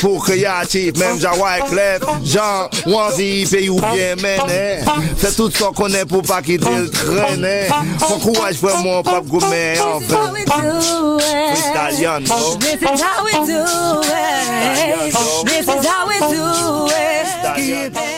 Pour créatif, même Jean Wyclef, Jean, Wanzi, pays ou bien mené. C'est tout ce qu'on connaît pour pas quitter le traîner. Mon courage vraiment pas gourmet, enfin. Italian, This is how we do it. This is how we do it.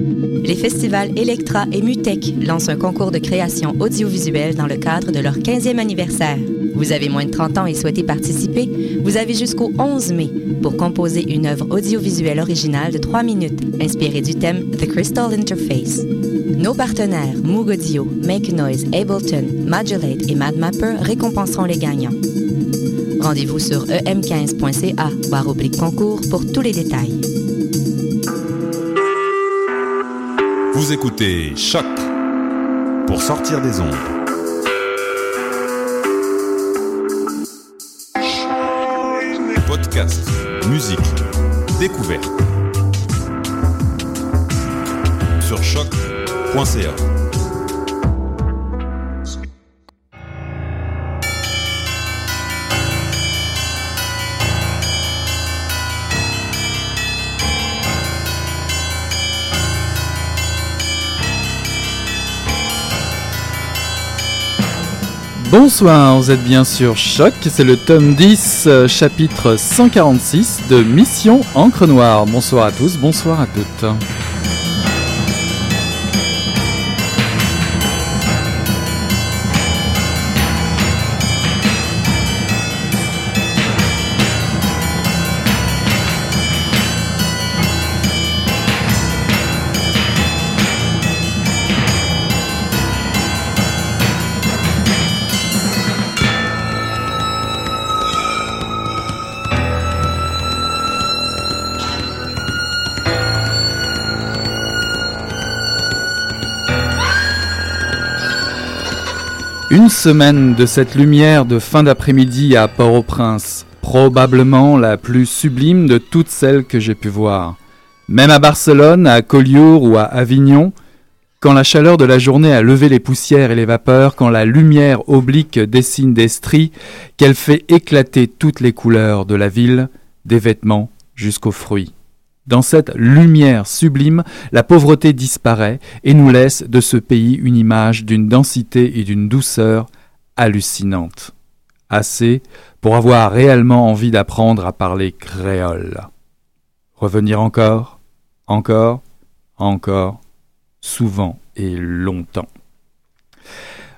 Les festivals Electra et Mutec lancent un concours de création audiovisuelle dans le cadre de leur 15e anniversaire. Vous avez moins de 30 ans et souhaitez participer? Vous avez jusqu'au 11 mai pour composer une œuvre audiovisuelle originale de 3 minutes inspirée du thème The Crystal Interface. Nos partenaires Moog Audio, Make Noise, Ableton, Modulate et MadMapper récompenseront les gagnants. Rendez-vous sur E em15.ca barre oblique concours pour tous les détails. Vous écoutez Choc pour sortir des ondes. Podcast, musique, découverte. Sur choc.ca. Bonsoir, vous êtes bien sur Choc, c'est le tome 10, euh, chapitre 146 de Mission Encre Noire. Bonsoir à tous, bonsoir à toutes. Semaine de cette lumière de fin d'après-midi à Port-au-Prince, probablement la plus sublime de toutes celles que j'ai pu voir. Même à Barcelone, à Collioure ou à Avignon, quand la chaleur de la journée a levé les poussières et les vapeurs, quand la lumière oblique dessine des stries, qu'elle fait éclater toutes les couleurs de la ville, des vêtements jusqu'aux fruits. Dans cette lumière sublime, la pauvreté disparaît et nous laisse de ce pays une image d'une densité et d'une douceur hallucinantes. Assez pour avoir réellement envie d'apprendre à parler créole. Revenir encore, encore, encore, souvent et longtemps.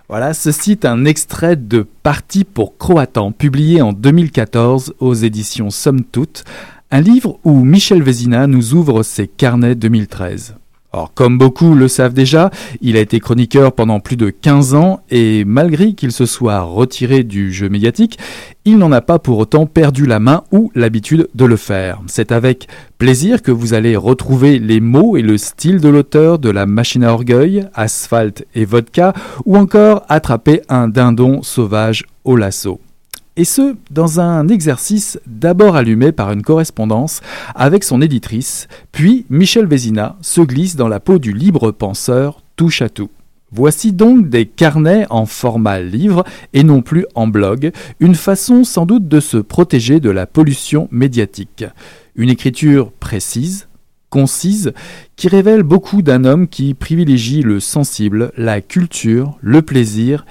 Voilà, ceci est un extrait de Parti pour Croatan, publié en 2014 aux éditions Somme Toute, un livre où Michel Vézina nous ouvre ses carnets 2013. Or, comme beaucoup le savent déjà, il a été chroniqueur pendant plus de 15 ans et malgré qu'il se soit retiré du jeu médiatique, il n'en a pas pour autant perdu la main ou l'habitude de le faire. C'est avec plaisir que vous allez retrouver les mots et le style de l'auteur de La machine à orgueil, Asphalte et Vodka, ou encore Attraper un dindon sauvage au lasso et ce, dans un exercice d'abord allumé par une correspondance avec son éditrice, puis Michel Vézina se glisse dans la peau du libre penseur touche à tout. Voici donc des carnets en format livre et non plus en blog, une façon sans doute de se protéger de la pollution médiatique. Une écriture précise, concise, qui révèle beaucoup d'un homme qui privilégie le sensible, la culture, le plaisir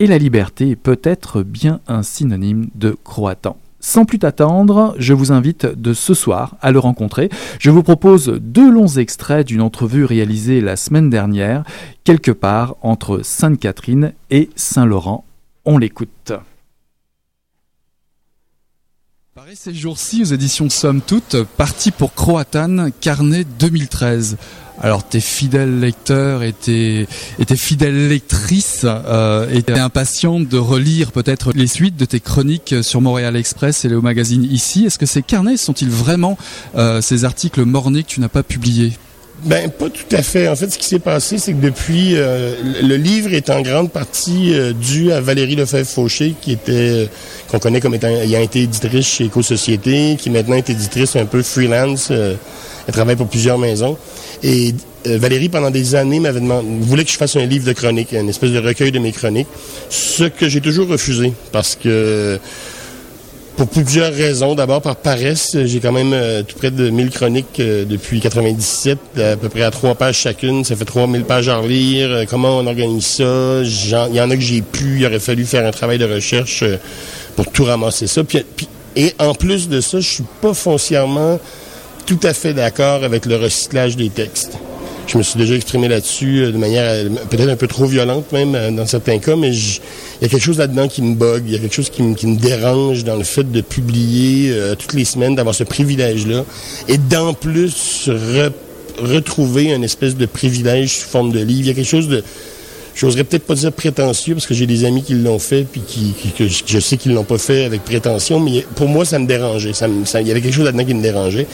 et la liberté est peut-être bien un synonyme de croatant. Sans plus attendre, je vous invite de ce soir à le rencontrer. Je vous propose deux longs extraits d'une entrevue réalisée la semaine dernière, quelque part entre Sainte-Catherine et Saint-Laurent. On l'écoute. Pareil ces jours-ci aux éditions Somme Toute, parti pour Croatan, carnet 2013. Alors tes fidèles lecteurs et tes, fidèles lectrices euh, étaient impatients de relire peut-être les suites de tes chroniques sur Montréal Express et le magazine ici. Est-ce que ces carnets sont-ils vraiment euh, ces articles mornés que tu n'as pas publiés? Ben, pas tout à fait. En fait, ce qui s'est passé, c'est que depuis, euh, le livre est en grande partie euh, dû à Valérie Lefebvre-Fauché, qui était, euh, qu'on connaît comme étant, ayant été éditrice chez Éco-Société, qui maintenant est éditrice un peu freelance. elle travaille pour plusieurs maisons. Et Valérie, pendant des années, m'avait demandé, voulait que je fasse un livre de chroniques, une espèce de recueil de mes chroniques, ce que j'ai toujours refusé, parce que pour plusieurs raisons. D'abord, par paresse, j'ai quand même euh, tout près de 1000 chroniques euh, depuis 97, à peu près à trois pages chacune. Ça fait 3000 pages à relire. Euh, comment on organise ça? Il y en a que j'ai pu. Il aurait fallu faire un travail de recherche pour tout ramasser ça. et en plus de ça, je suis pas foncièrement tout à fait d'accord avec le recyclage des textes. Je me suis déjà exprimé là-dessus de manière peut-être un peu trop violente même dans certains cas, mais il y a quelque chose là-dedans qui me bug, il y a quelque chose qui me, dérange dans le fait de publier euh, toutes les semaines, d'avoir ce privilège-là, et d'en plus retrouver une espèce de privilège sous forme de livre. Il y a quelque chose de... J'oserais peut-être pas dire prétentieux parce que j'ai des amis qui l'ont fait puis je sais qu'ils l'ont pas fait avec prétention, mais pour moi ça me dérangeait. Il y avait quelque chose là-dedans qui me dérangeait.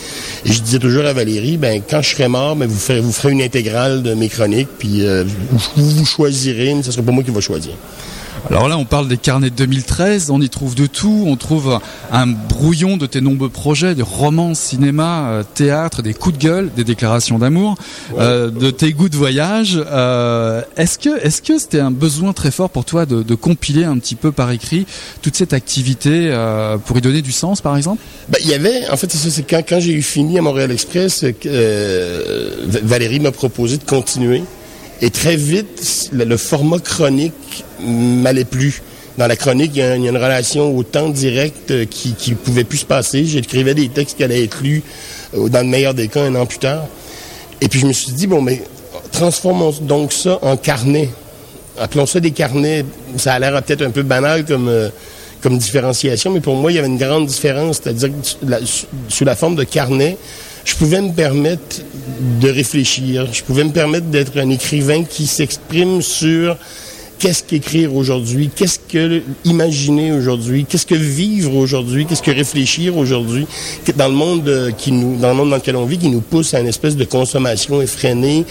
Et je disais toujours à Valérie, ben quand je serai mort, ben, vous ferez une intégrale de mes chroniques puis euh, vous, vous choisirez, mais ce sera pas moi qui va choisir. Alors là, on parle des carnets de 2013, on y trouve de tout. On trouve un brouillon de tes nombreux projets, de romans, cinéma, euh, théâtre, des coups de gueule, des déclarations d'amour, euh, de tes goûts de voyage. Euh, est-ce que est-ce que c'était un besoin très fort pour toi de, compiler un petit peu par écrit toute cette activité pour y donner du sens, par exemple? Ben, Il y avait, en fait, c'est ça, c'est quand, quand j'ai eu fini à Montréal Express, Valérie m'a proposé de continuer. Et très vite, le, format chronique m'allait plus. Dans la chronique, il y, a, une relation au temps direct euh, qui ne pouvait plus se passer. J'écrivais des textes qui allaient être lus, euh, dans le meilleur des cas, un an plus tard. Et puis je me suis dit, bon, mais transformons donc ça en carnet. Appelons ça des carnets. Ça a l'air peut-être un peu banal comme, euh, comme différenciation, mais pour moi, il y avait une grande différence. C'est-à-dire que sous la forme de carnet, je pouvais me permettre de réfléchir. Je pouvais me permettre d'être un écrivain qui s'exprime sur qu'est-ce qu'écrire aujourd'hui, qu'est-ce que imaginer aujourd'hui, qu'est-ce que vivre aujourd'hui, qu'est-ce que réfléchir aujourd'hui, dans le monde euh, qui nous, dans lequel on vit, qui nous pousse à une espèce de consommation effrénée.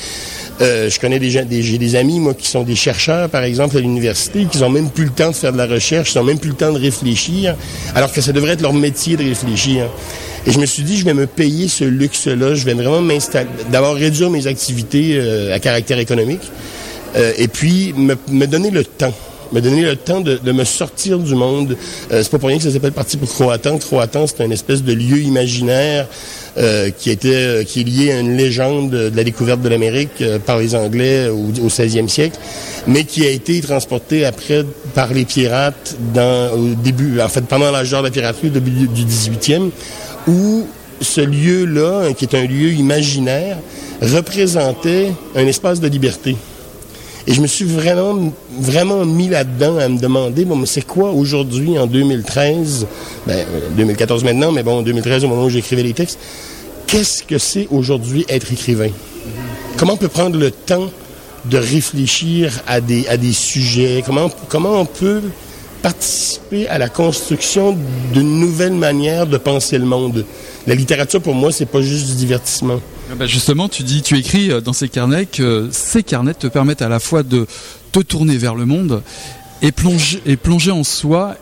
Euh, je connais des gens, des, j'ai des amis moi qui sont des chercheurs, par exemple à l'université, qui n'ont même plus le temps de faire de la recherche, qui n'ont même plus le temps de réfléchir, alors que ça devrait être leur métier de réfléchir. Et je me suis dit, je vais me payer ce luxe-là. Je vais vraiment m'installer, d'abord réduire mes activités euh, à caractère économique, euh, et puis me, me, donner le temps me donner le temps de, de me sortir du monde. Euh, c'est pas pour rien que ça s'appelle Parti pour Croatan. Croatan, c'est un espèce de lieu imaginaire euh, qui était qui est lié à une légende de la découverte de l'Amérique par les Anglais au, au 16e siècle, mais qui a été transporté après par les pirates dans au début, en fait pendant l'âge d'or de la piraterie, au début du 18e où ce lieu-là, qui est un lieu imaginaire, représentait un espace de liberté. Et je me suis vraiment, vraiment mis là-dedans à me demander, bon, mais c'est quoi aujourd'hui, en 2013, ben, 2014 maintenant, mais bon, en 2013, au moment où j'écrivais les textes, qu'est-ce que c'est aujourd'hui être écrivain? Comment on peut prendre le temps de réfléchir à des, à des sujets? Comment, comment on peut participer à la construction d'une nouvelle manière de penser le monde. La littérature, pour moi, c'est pas juste du divertissement. Ah bah, justement, tu dis, tu écris euh, dans ces carnets que ces carnets te permettent à la fois de te tourner vers le monde et plonger, et plonger en soi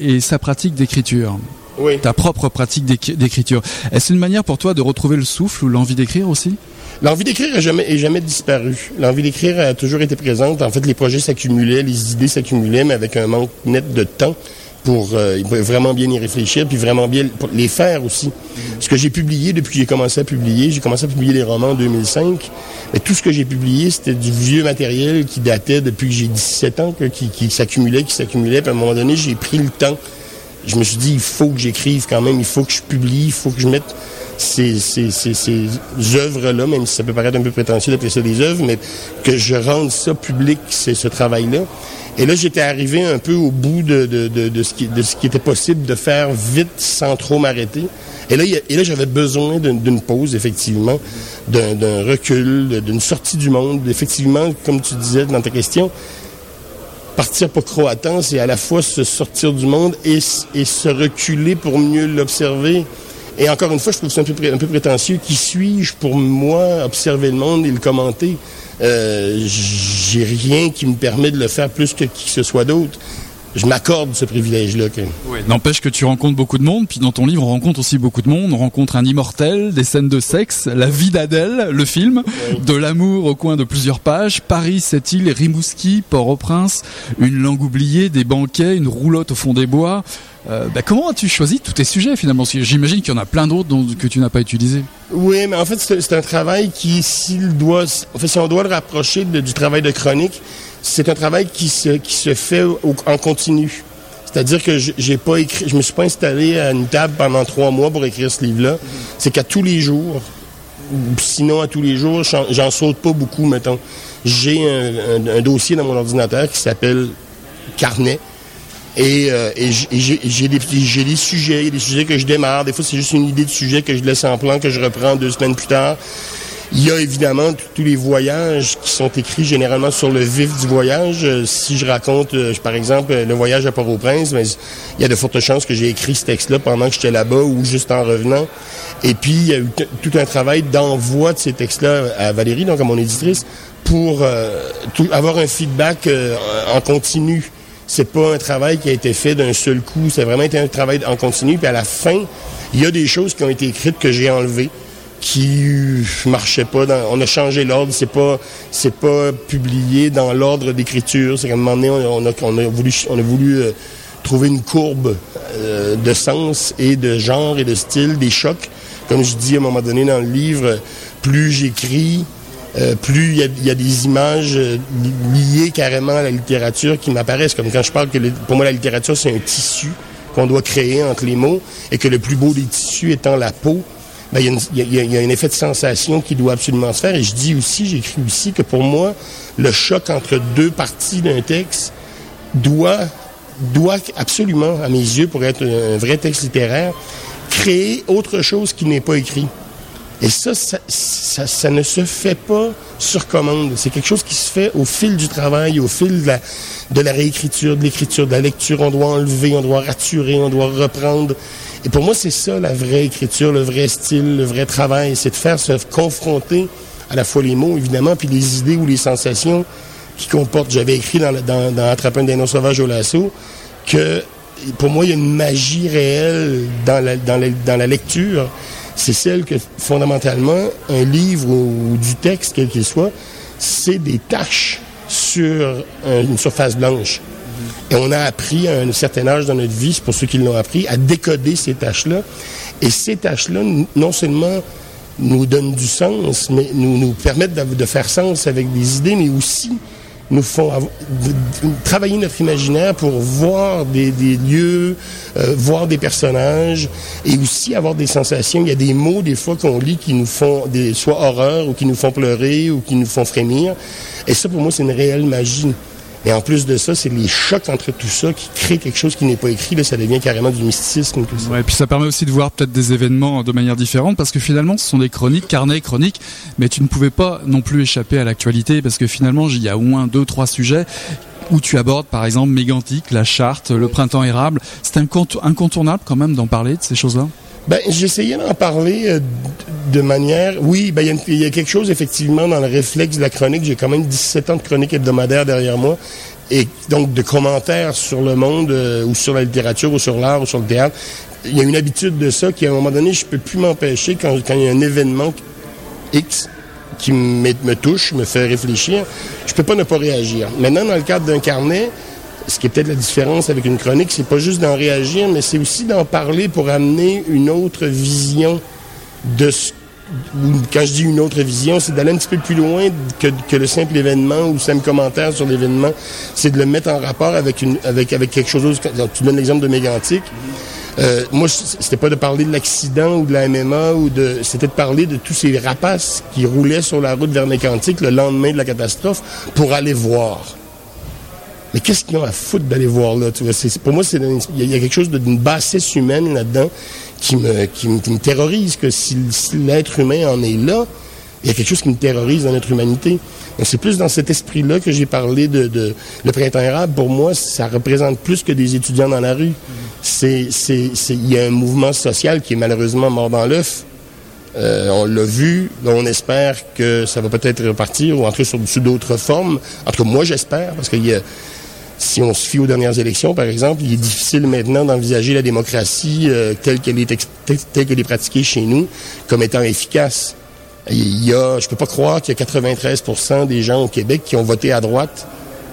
et sa pratique d'écriture. Oui. Ta propre pratique d'écriture. Est-ce une manière pour toi de retrouver le souffle ou l'envie d'écrire aussi? L'envie d'écrire n'a jamais, jamais disparu. L'envie d'écrire a toujours été présente. En fait, les projets s'accumulaient, les idées s'accumulaient, mais avec un manque net de temps pour euh, vraiment bien y réfléchir, puis vraiment bien les faire aussi. Ce que j'ai publié depuis que j'ai commencé à publier, j'ai commencé à publier les romans en 2005, mais tout ce que j'ai publié, c'était du vieux matériel qui datait depuis que j'ai 17 ans, qui, qui s'accumulait, qui s'accumulait, puis à un moment donné, j'ai pris le temps je me suis dit, il faut que j'écrive quand même, il faut que je publie, il faut que je mette ces, œuvres-là, même si ça peut paraître un peu prétentieux d'appeler ça des œuvres, mais que je rende ça public, ce travail-là. Et là, j'étais arrivé un peu au bout de, ce qui, était possible de faire vite sans trop m'arrêter. Et là j'avais besoin d'une pause, effectivement, d'un recul, d'une sortie du monde. Effectivement, comme tu disais dans ta question, partir pour Croatan, c'est à la fois se sortir du monde et, se reculer pour mieux l'observer. Et encore une fois, je trouve ça un peu, un peu prétentieux. Qui suis-je pour moi observer le monde et le commenter? Euh, j'ai rien qui me permet de le faire plus que qui que ce soit d'autre. Je m'accorde ce privilège-là. N'empêche que tu rencontres beaucoup de monde, puis dans ton livre, on rencontre aussi beaucoup de monde. On rencontre un immortel, des scènes de sexe, la vie d'Adèle, le film, de l'amour au coin de plusieurs pages, Paris, cette île, Rimouski, Port-au-Prince, une langue oubliée, des banquets, une roulotte au fond des bois. Euh, bah, comment as-tu choisi tous tes sujets finalement? J'imagine qu'il y en a plein d'autres que tu n'as pas utilisés. Oui, mais en fait, c'est un travail qui, s'il doit, en fait, si on doit le rapprocher du travail de chronique, c'est un travail qui se, qui se fait en continu. C'est-à-dire que j'ai pas écrit, je me suis pas installé à une table pendant trois mois pour écrire ce livre-là. C'est qu'à tous les jours, sinon à tous les jours, j'en saute pas beaucoup, mettons. J'ai un, dossier dans mon ordinateur qui s'appelle Carnet, et, euh, j'ai des, sujets, des sujets que je démarre. Des fois, c'est juste une idée de sujet que je laisse en plan, que je reprends deux semaines plus tard. Il y a évidemment tous les voyages qui sont écrits généralement sur le vif du voyage. Euh, si je raconte, euh, par exemple, le voyage à Port-au-Prince, il y a de fortes chances que j'ai écrit ce texte-là pendant que j'étais là-bas ou juste en revenant. Et puis, il y a eu tout un travail d'envoi de ces textes-là à Valérie, donc à mon éditrice, pour avoir un feedback en continu c'est pas un travail qui a été fait d'un seul coup. C'est vraiment été un travail en continu. Puis à la fin, il y a des choses qui ont été écrites que j'ai enlevées qui marchaient pas. on a changé l'ordre. C'est pas, c'est pas publié dans l'ordre d'écriture. C'est qu'à un moment donné, on a, on a voulu, on a voulu euh, trouver une courbe euh, de sens et de genre et de style, des chocs. Comme je dis à un moment donné dans le livre, plus j'écris, euh, plus il y, a, des images euh, liées carrément à la littérature qui m'apparaissent. Comme quand je parle que pour moi la littérature c'est un tissu qu'on doit créer entre les mots et que le plus beau des tissus étant la peau. Il y, a un effet de sensation qui doit absolument se faire. Et je dis aussi, j'écris aussi que pour moi, le choc entre deux parties d'un texte doit, doit absolument, à mes yeux, pour être un vrai texte littéraire, créer autre chose qui n'est pas écrit. Et ça ça, ne se fait pas sur commande. C'est quelque chose qui se fait au fil du travail, au fil de la, de la réécriture, de l'écriture, de la lecture. On doit enlever, on doit raturer, on doit reprendre. Et pour moi, c'est ça la vraie écriture, le vrai style, le vrai travail. C'est de faire se confronter à la fois les mots, évidemment, puis les idées ou les sensations qui comportent. J'avais écrit dans, dans, dans Attraper un sauvage au lasso que pour moi, il y a une magie réelle dans la, lecture c'est celle que fondamentalement, un livre ou, du texte, quel qu'il soit, c'est des taches sur une surface blanche. Et on a appris à un certain âge dans notre vie, pour ceux qui l'ont appris, à décoder ces taches-là. Et ces taches-là, non seulement nous donnent du sens, mais nous, nous permettent de faire sens avec des idées, mais aussi nous font travailler notre imaginaire pour voir des, lieux, euh, voir des personnages et aussi avoir des sensations. Il y a des mots des fois qu'on lit qui nous font des, soit horreur ou qui nous font pleurer ou qui nous font frémir. Et ça, pour moi, c'est une réelle magie. Et en plus de ça, c'est les chocs entre tout ça qui créent quelque chose qui n'est pas écrit. Là, ça devient carrément du mysticisme. Tout et puis ça permet aussi de voir peut-être des événements de manière différente parce que finalement, ce sont des chroniques, carnets chroniques, mais tu ne pouvais pas non plus échapper à l'actualité parce que finalement, il y a au moins deux, trois sujets où tu abordes par exemple Mégantic, la charte, le printemps érable. C'est incontournable quand même d'en parler de ces choses-là? Ben, j'essayais d'en parler euh, de manière... Oui, ben, il y, a quelque chose, effectivement, dans le réflexe de la chronique. J'ai quand même 17 ans de chronique hebdomadaire derrière moi. Et donc, de commentaires sur le monde, euh, ou sur la littérature, ou sur l'art, ou sur le théâtre. Il y a une habitude de ça qui, à un moment donné, je peux plus m'empêcher quand, quand il y a un événement X qui me, me touche, me fait réfléchir, je peux pas ne pas réagir. Maintenant, dans le cadre d'un carnet, ce qui est peut-être la différence avec une chronique, c'est pas juste d'en réagir, mais c'est aussi d'en parler pour amener une autre vision de ce quand je dis une autre vision, c'est d'aller un petit peu plus loin que, le simple événement ou le simple commentaire sur l'événement. C'est de le mettre en rapport avec, avec, quelque chose. Tu donnes l'exemple de Mégantic. Euh, moi, c'était pas de parler de l'accident ou de la MMA ou de, c'était de parler de tous ces rapaces qui roulaient sur la route vers Mégantic le lendemain de la catastrophe pour aller voir. Mais qu'est-ce qu'ils ont à foutre d'aller voir là? Tu vois? pour moi, il y, a quelque chose d'une bassesse humaine là-dedans qui me, qui, me, terrorise, que si, l'être humain en est là, il y a quelque chose qui me terrorise dans notre humanité. c'est plus dans cet esprit-là que j'ai parlé de, le printemps arabe. Pour moi, ça représente plus que des étudiants dans la rue. Il y a un mouvement social qui est malheureusement mort dans l'œuf. Euh, on l'a vu, on espère que ça va peut-être repartir ou entrer sur, sous d'autres formes. En tout cas, moi j'espère, parce qu'il y a, si on se fie aux dernières élections, par exemple, il est difficile maintenant d'envisager la démocratie euh, telle qu'elle est, telle qu'elle est pratiquée chez nous comme étant efficace. Il y a, je peux pas croire qu'il y a 93% des gens au Québec qui ont voté à droite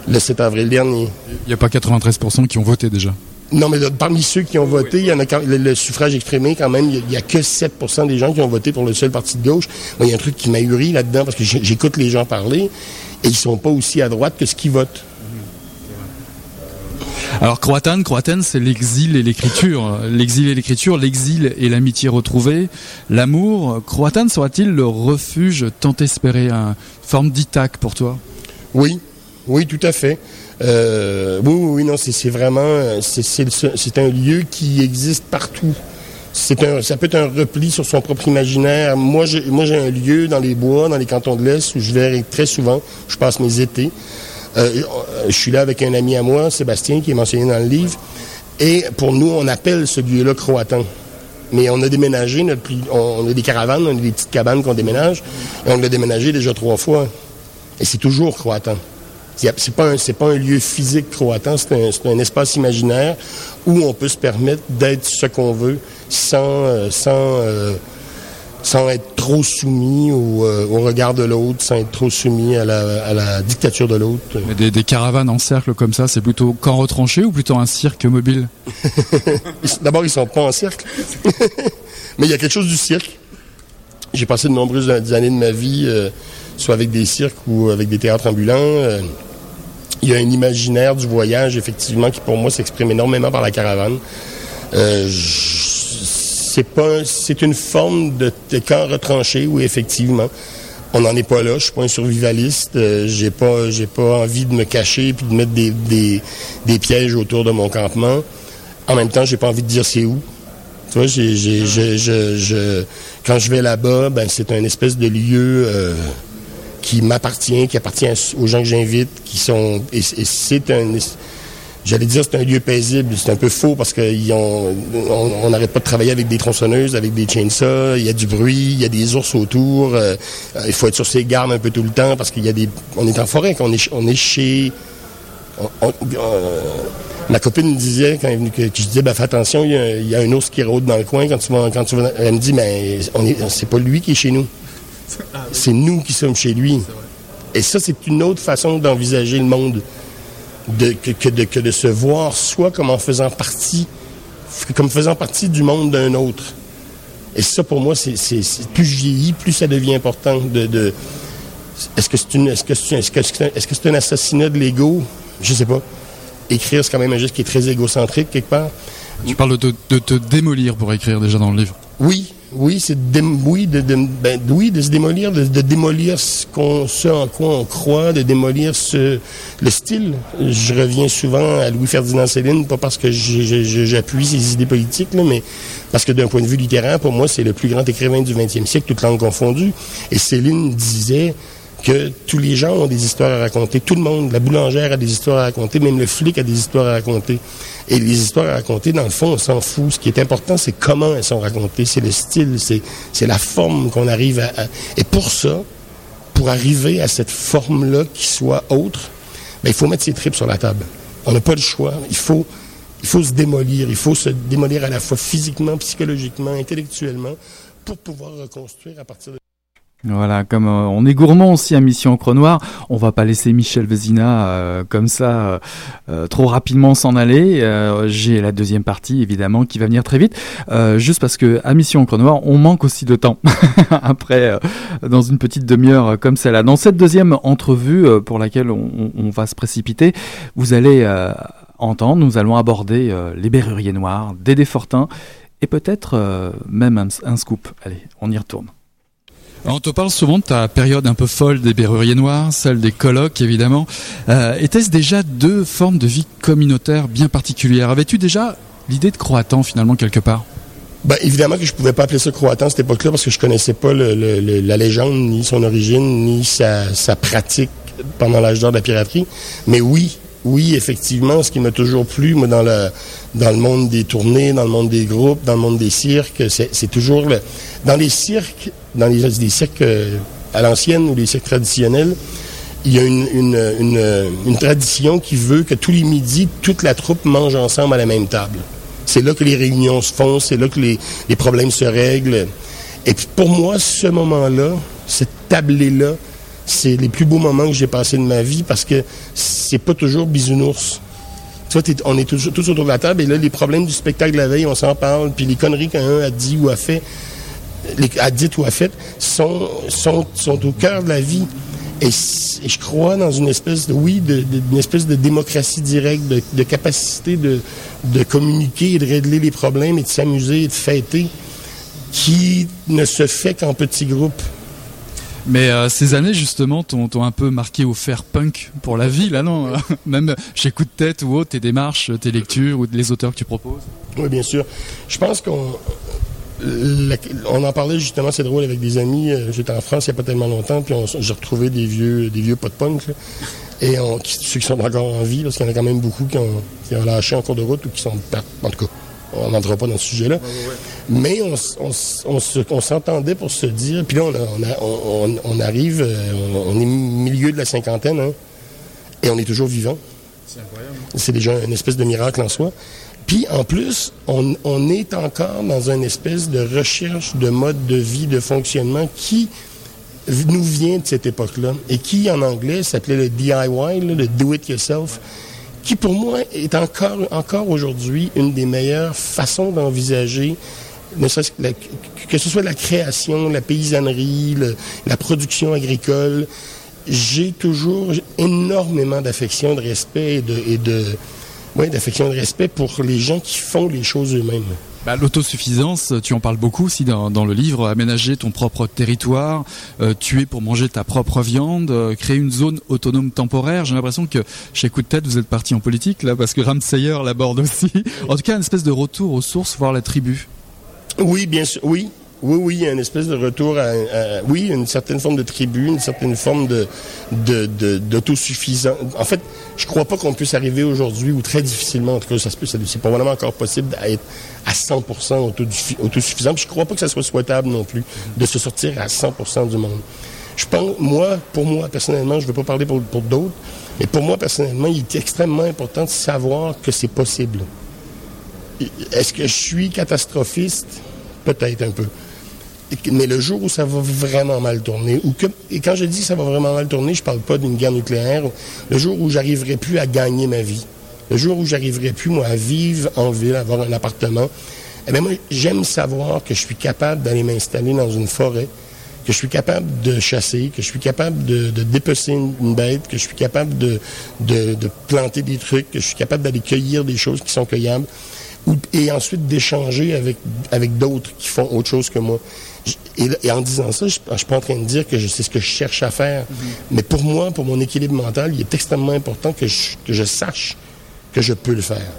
le 7 avril dernier. Il n'y a pas 93% qui ont voté déjà. Non, mais parmi ceux qui ont voté, il y en a le, suffrage exprimé quand même, il n'y a, que 7% des gens qui ont voté pour le seul parti de gauche. il y a un truc qui m'a huré là-dedans parce que j'écoute les gens parler et ils sont pas aussi à droite que ce qu'ils votent. Alors Croatan, Croatan, c'est l'exil et l'écriture. L'exil et l'écriture, l'exil et l'amitié retrouvée, l'amour. Croatan sera-t-il le refuge tant espéré, une forme d'Ithaque pour toi? Oui, oui, tout à fait. Euh, oui, oui, non, c'est vraiment, c'est un lieu qui existe partout. Un, ça peut être un repli sur son propre imaginaire. Moi, j'ai un lieu dans les bois, dans les cantons de l'Est, où je vais très souvent. Je passe mes étés. Euh, je suis là avec un ami à moi, Sébastien, qui est mentionné dans le livre. Et pour nous, on appelle ce lieu-là Croatan. Mais on a déménagé, notre, on a des caravanes, on a des petites cabanes qu'on déménage, et on l'a déménagé déjà trois fois. Et c'est toujours Croatan. C'est pas, un, pas un lieu physique croatan, c'est un, un, espace imaginaire où on peut se permettre d'être ce qu'on veut sans, euh, sans euh, sans être trop soumis au, euh, regard de l'autre, sans être trop soumis à la, dictature de l'autre. Des, des, caravanes en cercle comme ça, c'est plutôt camp retranché ou plutôt un cirque mobile D'abord, ils sont pas en cercle. Mais il y a quelque chose du cirque. J'ai passé de nombreuses années de ma vie, euh, soit avec des cirques ou avec des théâtres ambulants. Euh, il y a un imaginaire du voyage, effectivement, qui pour moi s'exprime énormément par la caravane c'est pas, c'est une forme de, camp retranché où effectivement, on n'en est pas là. Je suis pas un survivaliste. Euh, j'ai pas, j'ai pas envie de me cacher puis de mettre des, des, pièges autour de mon campement. En même temps, j'ai pas envie de dire c'est où. Tu vois, j'ai, j'ai, je, quand je vais là-bas, ben c'est un espèce de lieu euh, qui m'appartient, qui appartient aux gens que j'invite, qui sont, et c'est un J'allais dire c'est un lieu paisible, c'est un peu faux parce qu'on on n'arrête pas de travailler avec des tronçonneuses, avec des chainsaws, il y a du bruit, il y a des ours autour, euh, il faut être sur ses gardes un peu tout le temps parce qu'il y a des... On est en forêt, on est, on est chez... Euh, ma copine me disait, quand, que, je disais, ben, fais attention, il y, a, un ours qui rôde dans le coin quand tu vas... Quand tu vas elle me dit, mais ben, c'est pas lui qui est chez nous. C'est nous qui sommes chez lui. Et ça, c'est une autre façon d'envisager le monde de, que, de, que de se voir soit comme en faisant partie, comme faisant partie du monde d'un autre. Et ça, pour moi, c'est, plus je vieillis, plus ça devient important de, de est-ce que c'est une, est-ce que c'est, est-ce que est-ce que c'est un assassinat de l'ego? Je sais pas. Écrire, c'est quand même un geste qui est très égocentrique, quelque part. Tu parles de, de te démolir pour écrire déjà dans le livre. Oui, oui, c'est de, oui, de, de, ben, oui, de se démolir, de, démolir ce, qu'on, ce en quoi on croit, de démolir ce, le style. Je reviens souvent à Louis-Ferdinand Céline, pas parce que j'appuie ses idées politiques, mais parce que d'un point de vue littéraire, pour moi, c'est le plus grand écrivain du 20e siècle, toutes langues confondues. Et Céline disait que tous les gens ont des histoires à raconter. Tout le monde, la boulangère a des histoires à raconter, même le flic a des histoires à raconter. Et les histoires à raconter, dans le fond, on s'en fout. Ce qui est important, c'est comment elles sont racontées, c'est le style, c'est la forme qu'on arrive à, Et pour ça, pour arriver à cette forme-là qui soit autre, ben, il faut mettre ses tripes sur la table. On n'a pas le choix. Il faut, il faut se démolir. Il faut se démolir à la fois physiquement, psychologiquement, intellectuellement, pour pouvoir reconstruire à partir de... Voilà, comme euh, on est gourmand aussi à Mission Encre Noire, on va pas laisser Michel Vezina euh, comme ça euh, euh, trop rapidement s'en aller. J'ai la deuxième partie évidemment qui va venir très vite, juste parce que à Mission Encre Noire, on manque aussi de temps. Après, dans une petite demi-heure comme celle-là, dans cette deuxième entrevue pour laquelle on, va se précipiter, vous allez entendre, nous allons aborder les Berruriers Noirs, Dédé Fortin et peut-être même un, un scoop. Allez, on y retourne. On te parle souvent de ta période un peu folle des Berruriers Noirs, celle des colloques évidemment. Euh, Étaient-ce déjà deux formes de vie communautaire bien particulières? Avais-tu déjà l'idée de croatan finalement quelque part? Ben, évidemment que je pouvais pas appeler ça croatan à cette époque-là parce que je connaissais pas le- le- le- la légende, ni son origine, ni sa, sa pratique pendant l'âge d'or de la piraterie. Mais oui, oui, effectivement, ce qui m'a toujours plu, moi, dans le, dans le monde des tournées, dans le monde des groupes, dans le monde des cirques, c'est toujours le, dans les cirques, dans les, les cirques euh, à l'ancienne ou les cirques traditionnels, il y a une, une, une, une tradition qui veut que tous les midis, toute la troupe mange ensemble à la même table. C'est là que les réunions se font, c'est là que les, les problèmes se règlent. Et puis pour moi, ce moment-là, cette tablée-là, c'est les plus beaux moments que j'ai passés de ma vie parce que c'est pas toujours bisounours. T'es- on est tous, tous autour de la table et là, les problèmes du spectacle de la veille, on s'en parle, puis les conneries qu'un a dit ou a fait, a dites ou a faites, sont, sont, sont au cœur de la vie. Et, je crois dans une espèce de, oui, de, espèce de démocratie directe, de, de capacité de communiquer et de régler les problèmes et de s'amuser et de fêter, qui ne se fait qu'en petits groupes. Mais euh, ces années justement t'ont un peu marqué au fer punk pour la vie là non? Même chez Coup de tête ou autre, tes démarches, tes lectures ou les auteurs que tu proposes? Oui, bien sûr. Je pense qu'on on en parlait justement, c'est drôle, avec des amis. euh, J'étais en France il n'y a pas tellement longtemps, puis j'ai retrouvé des vieux, des vieux potes punk. et ceux qui sont encore en vie, parce qu'il y en a quand même beaucoup qui ont, qui ont lâché en cours de route ou qui sont. En tout cas, on n'entrera pas dans ce sujet-là. Mais on, s'entendait pour se dire. Puis là, on, arrive, euh, on, est milieu de la cinquantaine, hein, et on est toujours vivant. C'est déjà une espèce de miracle en soi. Puis en plus, on, on est encore dans une espèce de recherche de mode de vie, de fonctionnement qui nous vient de cette époque-là et qui en anglais s'appelait le DIY, là, le do it yourself, qui pour moi est encore, aujourd'hui une des meilleures façons d'envisager que, ce soit la création, la paysannerie, la production agricole. J'ai toujours énormément d'affection, d'affection de respect pour les gens qui font les choses eux-mêmes. Bah, L'autosuffisance, tu en parles beaucoup aussi dans, le livre, aménager ton propre territoire, euh, tuer pour manger ta propre viande, euh, créer une zone autonome temporaire. J'ai l'impression que chez Coup de tête, vous êtes parti en politique là, parce que Ramsayer l'aborde aussi. En tout cas, une espèce de retour aux sources, voire la tribu. Oui, bien sûr, oui. Oui, oui, il y a une espèce de retour à, oui, une certaine forme de tribu, une certaine forme de, de, de- d'autosuffisance. En fait, je crois pas qu'on puisse arriver aujourd'hui, ou très difficilement, en tout cas, ça se peut, c'est vraiment encore possible d'être à 100% autosuffi- autosuffisant. Puis je crois pas que ça soit souhaitable non plus, de se sortir à 100% du monde. Je pense, moi, pour moi, personnellement, je veux pas parler pour, pour d'autres, mais pour moi, personnellement, il est extrêmement important de savoir que c'est possible. Est-ce que je suis catastrophiste? Peut-être un peu. Mais le jour où ça va vraiment mal tourner, et quand je dis ça va vraiment mal tourner, je parle pas d'une guerre nucléaire, le jour où j'arriverai plus à gagner ma vie, le jour où j'arriverai plus, moi, à vivre en ville, à avoir un appartement, eh j'aime savoir que je suis capable d'aller m'installer dans une forêt, que je suis capable de chasser, que je suis capable de, dépecer une, bête, que je suis capable de, de, de planter des trucs, que je suis capable d'aller cueillir des choses qui sont cueillables, ou- et ensuite d'échanger avec, avec d'autres qui font autre chose que moi. Et, et en disant ça, je ne suis pas en train de dire que je sais ce que je cherche à faire. Mais pour moi, pour mon équilibre mental, il est extrêmement important que je, que je sache que je peux le faire.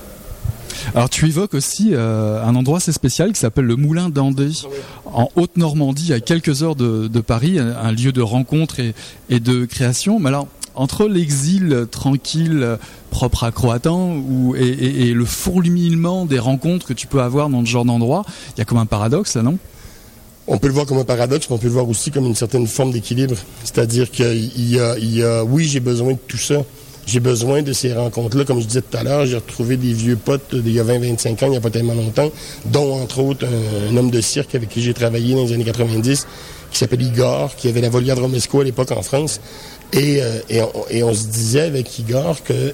Alors tu évoques aussi euh, un endroit assez spécial qui s'appelle le Moulin d'Andé, en Haute-Normandie, à quelques heures de, de Paris, un, un lieu de rencontre et, et de création. Mais alors, entre l'exil tranquille, propre à Croatan, et, le fourmillement des rencontres que tu peux avoir dans ce genre d'endroit, il y a comme un paradoxe là, non? On peut le voir comme un paradoxe, mais on peut le voir aussi comme une certaine forme d'équilibre. C'est-à-dire qu'il y a, oui, j'ai besoin de tout ça. J'ai besoin de ces rencontres-là. Comme je disais tout à l'heure, j'ai retrouvé des vieux potes d'il y a 20-25 ans, il n'y a pas tellement longtemps, dont entre autres un, homme de cirque avec qui j'ai travaillé dans les années 90, qui s'appelle Igor, qui avait la Volia Romesco à l'époque en France. Et, euh, et, on, se disait avec Igor que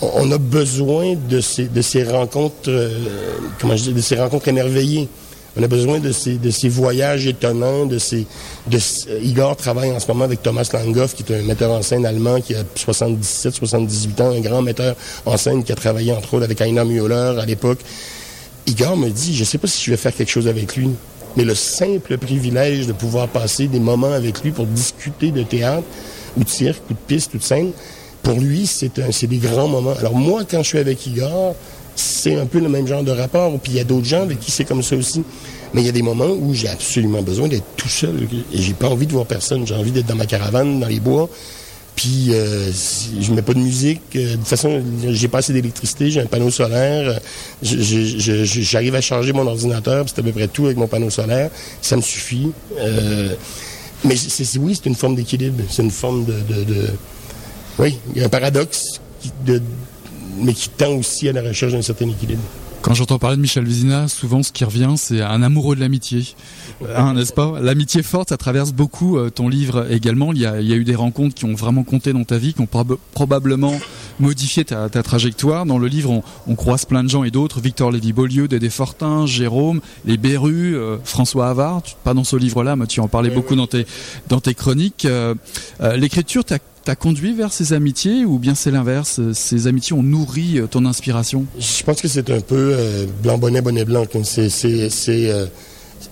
on, a besoin de ces, rencontres, euh, comment je dis, de ces rencontres émerveillées. On a besoin de ces, voyages étonnants, de ces. De, Igor travaille en ce moment avec Thomas Langhoff, qui est un metteur en scène allemand qui a 77, 78 ans, un grand metteur en scène qui a travaillé entre autres avec Heiner Müller à l'époque. Igor me dit, je ne sais pas si je vais faire quelque chose avec lui, mais le simple privilège de pouvoir passer des moments avec lui pour discuter de théâtre, ou de cirque, ou de piste, ou de scène, pour lui, c'est des grands moments. Alors moi, quand je suis avec Igor, c'est un peu le même genre de rapport. Puis il y a d'autres gens avec qui c'est comme ça aussi. Mais il y a des moments où j'ai absolument besoin d'être tout seul. Et j'ai pas envie de voir personne. J'ai envie d'être dans ma caravane, dans les bois. Puis euh, je mets pas de musique. Euh, de toute façon, j'ai pas assez d'électricité. J'ai un panneau solaire. J'arrive à charger mon ordinateur. C'est à peu près tout avec mon panneau solaire. Ça me suffit. Euh, mais oui, c'est une forme d'équilibre. C'est une forme de, de, de... Oui, il y a un paradoxe de, mais qui tend aussi à la recherche d'un certain équilibre. Quand j'entends parler de Michel Vizina, souvent ce qui revient, c'est un amoureux de l'amitié, hein, n'est-ce pas? L'amitié forte, ça traverse beaucoup euh, ton livre également. Il y, a, il y, a, eu des rencontres qui ont vraiment compté dans ta vie, qui ont prob probablement modifié ta, ta, trajectoire. Dans le livre, on, on, croise plein de gens et d'autres Victor Lévy-Beaulieu, Dédé Fortin, Jérôme, les Berru, euh, François Havard. Pas dans ce livre-là, mais tu en parlais beaucoup dans tes dans tes chroniques. Euh, euh L'écriture, t'as t'a conduit vers ces amitiés ou bien c'est l'inverse Ces amitiés ont nourri euh, ton inspiration? Je pense que c'est un peu euh, blanc bonnet bonnet blanc. C'est c'est euh,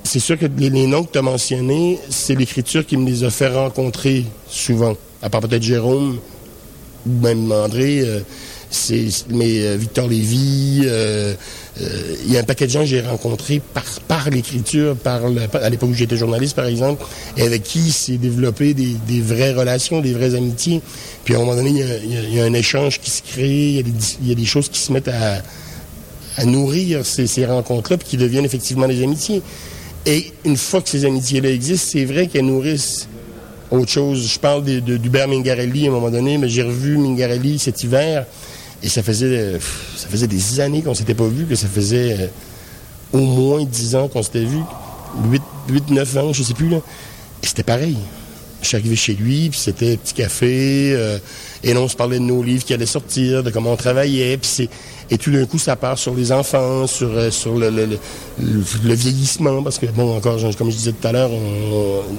sûr que les, noms que tu mentionnés, c'est l'écriture qui me les a fait rencontrer souvent. À part peut-être Jérôme ou même André. Euh, c'est mais euh, Victor Lévy, euh, euh, il y a un paquet de gens que j'ai rencontrés par, par l'écriture, par le, à l'époque où j'étais journaliste par exemple, et avec qui s'est développé des, des, vraies relations, des vraies amitiés. Puis à un moment donné, il y a, y a, y a un échange qui se crée, il y a des, y a des choses qui se mettent à, à nourrir ces, ces rencontres-là, puis qui deviennent effectivement des amitiés. Et une fois que ces amitiés-là existent, c'est vrai qu'elles nourrissent autre chose. Je parle d'Hubert Mingarelli à un moment donné, mais j'ai revu Mingarelli cet hiver. Et ça faisait, ça faisait des années qu'on s'était pas vu, que ça faisait euh, au moins dix ans qu'on s'était vu. 8, 8, 9 ans, je sais plus, là. Et c'était pareil. Je suis arrivé chez lui, puis c'était petit café, euh, et là, on se parlait de nos livres qui allaient sortir, de comment on travaillait, puis c'est... Et tout d'un coup, ça part sur les enfants, sur, euh, sur le, le, le, le, vieillissement, parce que, bon, encore, comme je disais tout à l'heure,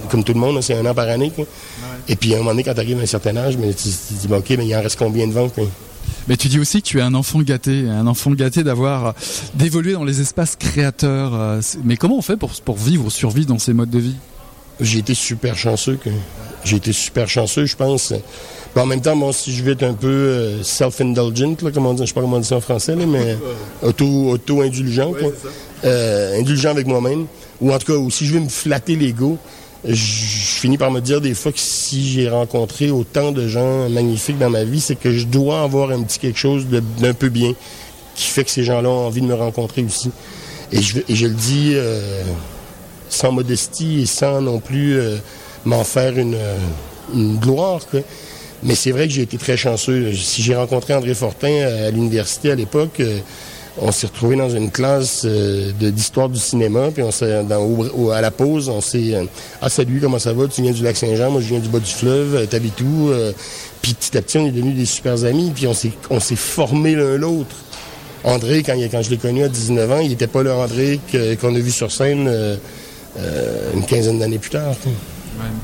comme tout le monde, c'est un an par année. Quoi. Ouais. Et puis, à un moment donné, quand tu arrives à un certain âge, mais tu, tu dis, bon, OK, mais il en reste combien de? Quoi? Mais tu dis aussi que tu es un enfant gâté, un enfant gâté d'avoir d'évoluer dans les espaces créateurs. euh, Mais comment on fait pour, pour vivre ou survivre dans ces modes de vie? J'ai été super chanceux. Que... J'ai été super chanceux, je pense. Mais en même temps, bon, si je veux être un peu euh, self-indulgent, comme on dit, je sais pas comment on dit ça en français, là, mais auto, auto-indulgent, ouais, euh, indulgent avec moi-même. Ou en tout cas, ou si je veux me flatter l'ego, je, finis par me dire des fois que si j'ai rencontré autant de gens magnifiques dans ma vie, c'est que je dois avoir un petit quelque chose d'un peu bien qui fait que ces gens-là ont envie de me rencontrer aussi. Et je, et je le dis euh, sans modestie et sans non plus euh, m'en faire une, une gloire. Quoi. Mais c'est vrai que j'ai été très chanceux. Si j'ai rencontré André Fortin à, à l'université à l'époque, euh, on s'est retrouvé dans une classe euh, d'histoire du cinéma, puis on s'est à la pause, on s'est euh, ah salut comment ça va, tu viens du lac Saint-Jean, moi je viens du bas du fleuve, euh, t'habites où? Puis petit à petit on est devenus des super amis, puis on s'est on s'est formés l'un l'autre. André quand, quand je l'ai connu à 19 ans, il n'était pas le André qu'on a vu sur scène une quinzaine d'années plus tard.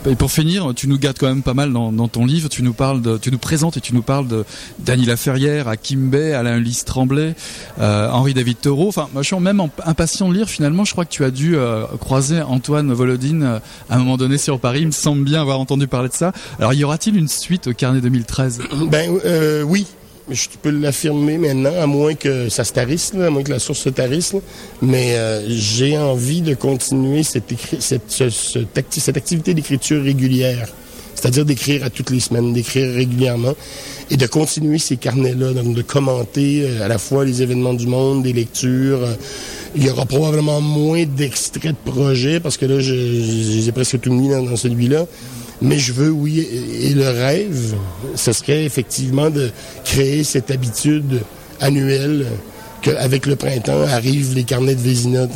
Et pour finir, tu nous gâtes quand même pas mal dans, ton livre. Tu nous parles, de, tu nous présentes et tu nous parles de Dany Laferrière, Hakim Bey, Alain Lys Tremblay, euh, Henri David Thoreau. Enfin, moi, je suis même impatient de lire. Finalement, je crois que tu as dû euh, croiser Antoine Volodine euh, à un moment donné sur Paris. Il me semble bien avoir entendu parler de ça. Alors, y aura-t-il une suite au Carnet 2013 Ben oui, je peux l'affirmer maintenant, à moins que ça se tarisse, à moins que la source se tarisse. Mais euh, j'ai envie de continuer cette, cette, ce, ce, cette activité d'écriture régulière. C'est-à-dire d'écrire à toutes les semaines, d'écrire régulièrement et de continuer ces carnets-là, donc de commenter euh, à la fois les événements du monde, des lectures. Euh, il y aura probablement moins d'extraits de projets parce que là, je, je, je les ai presque tout mis dans celui-là. Mais je veux, oui, et le rêve, ce serait effectivement de créer cette habitude annuelle qu'avec le printemps arrivent les carnets de Vézina.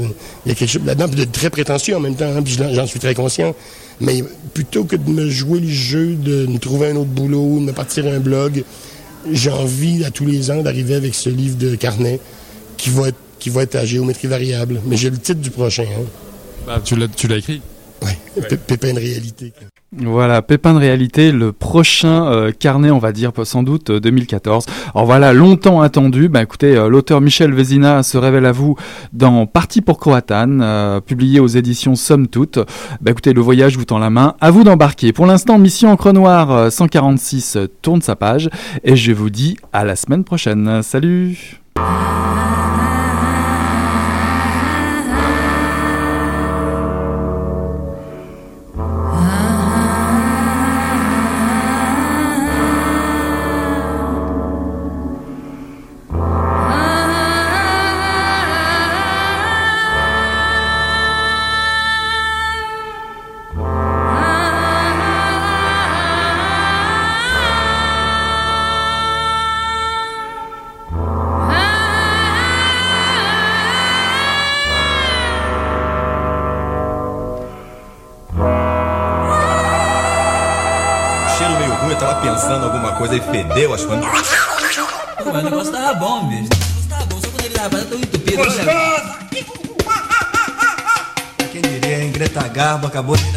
Il y a quelque chose là-dedans de très prétentieux en même temps, hein, j'en suis très conscient. Mais plutôt que de me jouer le jeu, de me trouver un autre boulot, de me partir un blog, j'ai envie à tous les ans d'arriver avec ce livre de carnet qui va être, qui à géométrie variable. Mais j'ai le titre du prochain. Hein. Bah, tu l'as écrit oui, Pépin de réalité. Voilà, Pépin de réalité, le prochain euh, carnet, on va dire sans doute 2014. Euh, Alors voilà, longtemps attendu. Bah écoutez, euh, l'auteur Michel Vézina se révèle à vous dans Parti pour Croatane, publié aux éditions Somme Toute. Bah écoutez, le voyage vous tend la main. À vous d'embarquer. Pour l'instant, Mission Encre Noire 146 tourne sa page et je vous dis à la semaine prochaine. Salut. 我是文